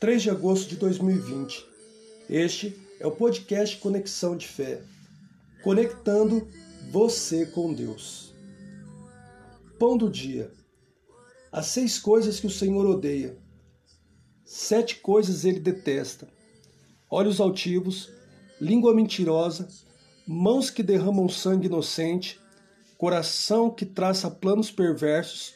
3 de agosto de 2020. Este é o podcast Conexão de Fé, conectando você com Deus. Pão do dia. As seis coisas que o Senhor odeia. Sete coisas ele detesta: olhos altivos, língua mentirosa, mãos que derramam sangue inocente, coração que traça planos perversos,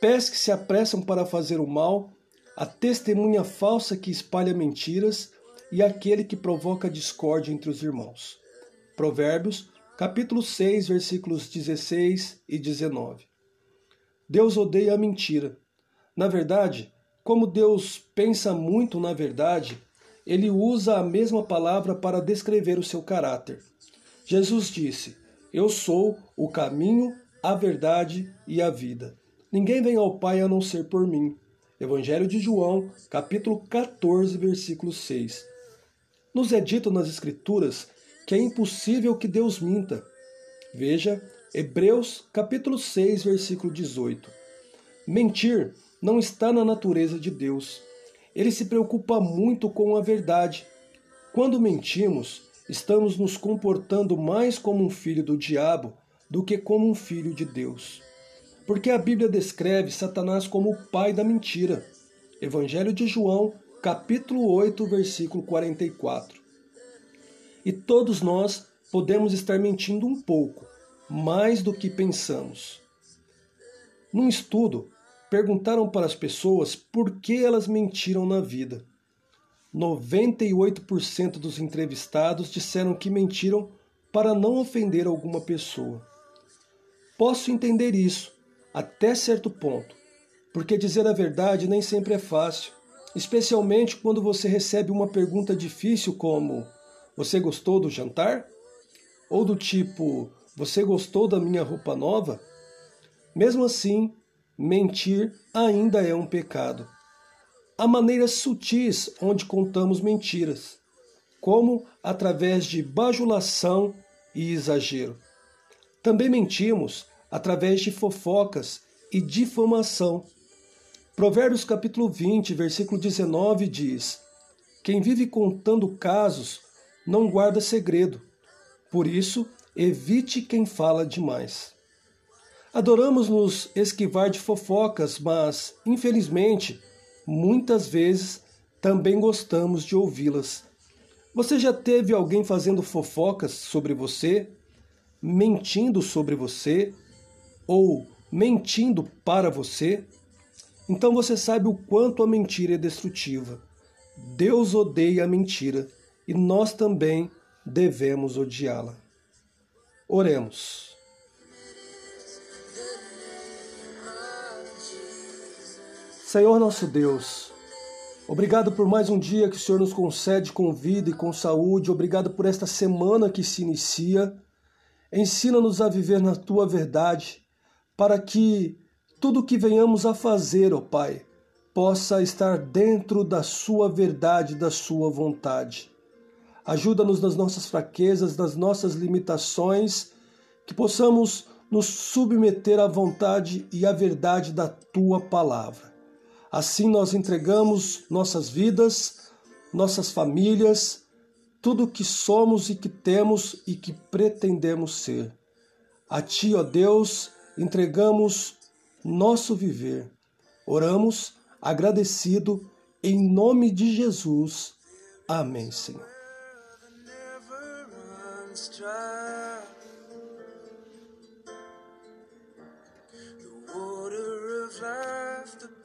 pés que se apressam para fazer o mal a testemunha falsa que espalha mentiras e aquele que provoca discórdia entre os irmãos. Provérbios, capítulo 6, versículos 16 e 19. Deus odeia a mentira. Na verdade, como Deus pensa muito na verdade, ele usa a mesma palavra para descrever o seu caráter. Jesus disse: Eu sou o caminho, a verdade e a vida. Ninguém vem ao Pai a não ser por mim. Evangelho de João, capítulo 14, versículo 6. Nos é dito nas Escrituras que é impossível que Deus minta. Veja Hebreus, capítulo 6, versículo 18. Mentir não está na natureza de Deus. Ele se preocupa muito com a verdade. Quando mentimos, estamos nos comportando mais como um filho do diabo do que como um filho de Deus porque a Bíblia descreve Satanás como o pai da mentira. Evangelho de João, capítulo 8, versículo 44. E todos nós podemos estar mentindo um pouco, mais do que pensamos. Num estudo, perguntaram para as pessoas por que elas mentiram na vida. 98% dos entrevistados disseram que mentiram para não ofender alguma pessoa. Posso entender isso, até certo ponto, porque dizer a verdade nem sempre é fácil, especialmente quando você recebe uma pergunta difícil como: Você gostou do jantar? Ou do tipo: Você gostou da minha roupa nova? Mesmo assim, mentir ainda é um pecado. Há maneiras sutis onde contamos mentiras, como através de bajulação e exagero. Também mentimos através de fofocas e difamação. Provérbios capítulo 20, versículo 19 diz: Quem vive contando casos não guarda segredo. Por isso, evite quem fala demais. Adoramos nos esquivar de fofocas, mas, infelizmente, muitas vezes também gostamos de ouvi-las. Você já teve alguém fazendo fofocas sobre você, mentindo sobre você, ou mentindo para você, então você sabe o quanto a mentira é destrutiva. Deus odeia a mentira e nós também devemos odiá-la. Oremos. Senhor nosso Deus, obrigado por mais um dia que o Senhor nos concede com vida e com saúde, obrigado por esta semana que se inicia. Ensina-nos a viver na tua verdade para que tudo o que venhamos a fazer, ó Pai, possa estar dentro da Sua verdade, da Sua vontade. Ajuda-nos nas nossas fraquezas, nas nossas limitações, que possamos nos submeter à vontade e à verdade da Tua palavra. Assim nós entregamos nossas vidas, nossas famílias, tudo o que somos e que temos e que pretendemos ser. A Ti, ó Deus, entregamos nosso viver. Oramos agradecido em nome de Jesus. Amém, Senhor. The